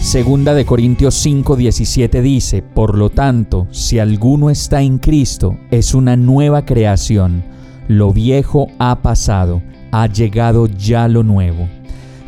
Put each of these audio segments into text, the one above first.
Segunda de Corintios 5:17 dice, Por lo tanto, si alguno está en Cristo, es una nueva creación. Lo viejo ha pasado, ha llegado ya lo nuevo.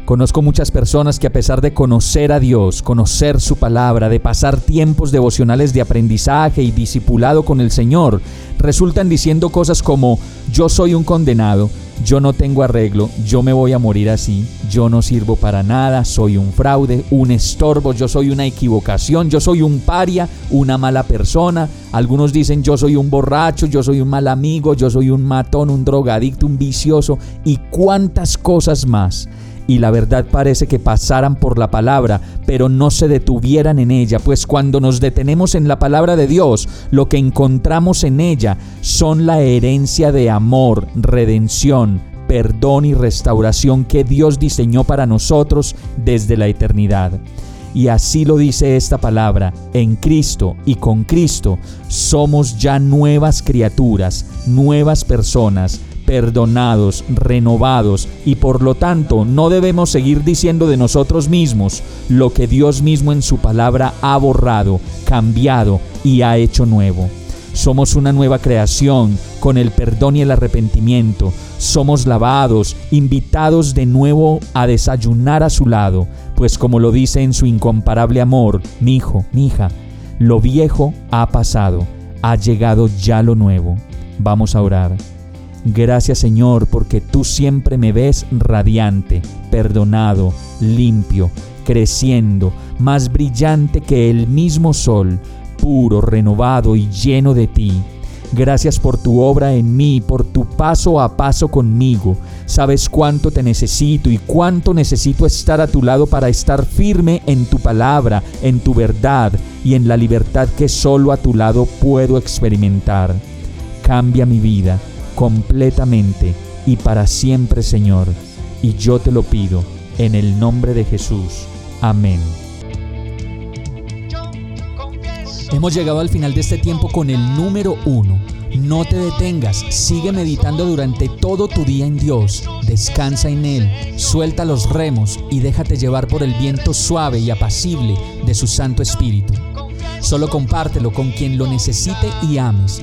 Conozco muchas personas que a pesar de conocer a Dios, conocer su palabra, de pasar tiempos devocionales de aprendizaje y discipulado con el Señor, resultan diciendo cosas como yo soy un condenado, yo no tengo arreglo, yo me voy a morir así, yo no sirvo para nada, soy un fraude, un estorbo, yo soy una equivocación, yo soy un paria, una mala persona. Algunos dicen yo soy un borracho, yo soy un mal amigo, yo soy un matón, un drogadicto, un vicioso y cuántas cosas más y la verdad parece que pasaran por la palabra, pero no se detuvieran en ella, pues cuando nos detenemos en la palabra de Dios, lo que encontramos en ella son la herencia de amor, redención, perdón y restauración que Dios diseñó para nosotros desde la eternidad. Y así lo dice esta palabra, en Cristo y con Cristo somos ya nuevas criaturas, nuevas personas, perdonados, renovados y por lo tanto no debemos seguir diciendo de nosotros mismos lo que Dios mismo en su palabra ha borrado, cambiado y ha hecho nuevo. Somos una nueva creación con el perdón y el arrepentimiento. Somos lavados, invitados de nuevo a desayunar a su lado, pues como lo dice en su incomparable amor, mi hijo, mi hija, lo viejo ha pasado, ha llegado ya lo nuevo. Vamos a orar. Gracias Señor porque tú siempre me ves radiante, perdonado, limpio, creciendo, más brillante que el mismo sol, puro, renovado y lleno de ti. Gracias por tu obra en mí, por tu paso a paso conmigo. Sabes cuánto te necesito y cuánto necesito estar a tu lado para estar firme en tu palabra, en tu verdad y en la libertad que solo a tu lado puedo experimentar. Cambia mi vida completamente y para siempre, Señor. Y yo te lo pido en el nombre de Jesús. Amén. Hemos llegado al final de este tiempo con el número uno. No te detengas, sigue meditando durante todo tu día en Dios, descansa en Él, suelta los remos y déjate llevar por el viento suave y apacible de su Santo Espíritu. Solo compártelo con quien lo necesite y ames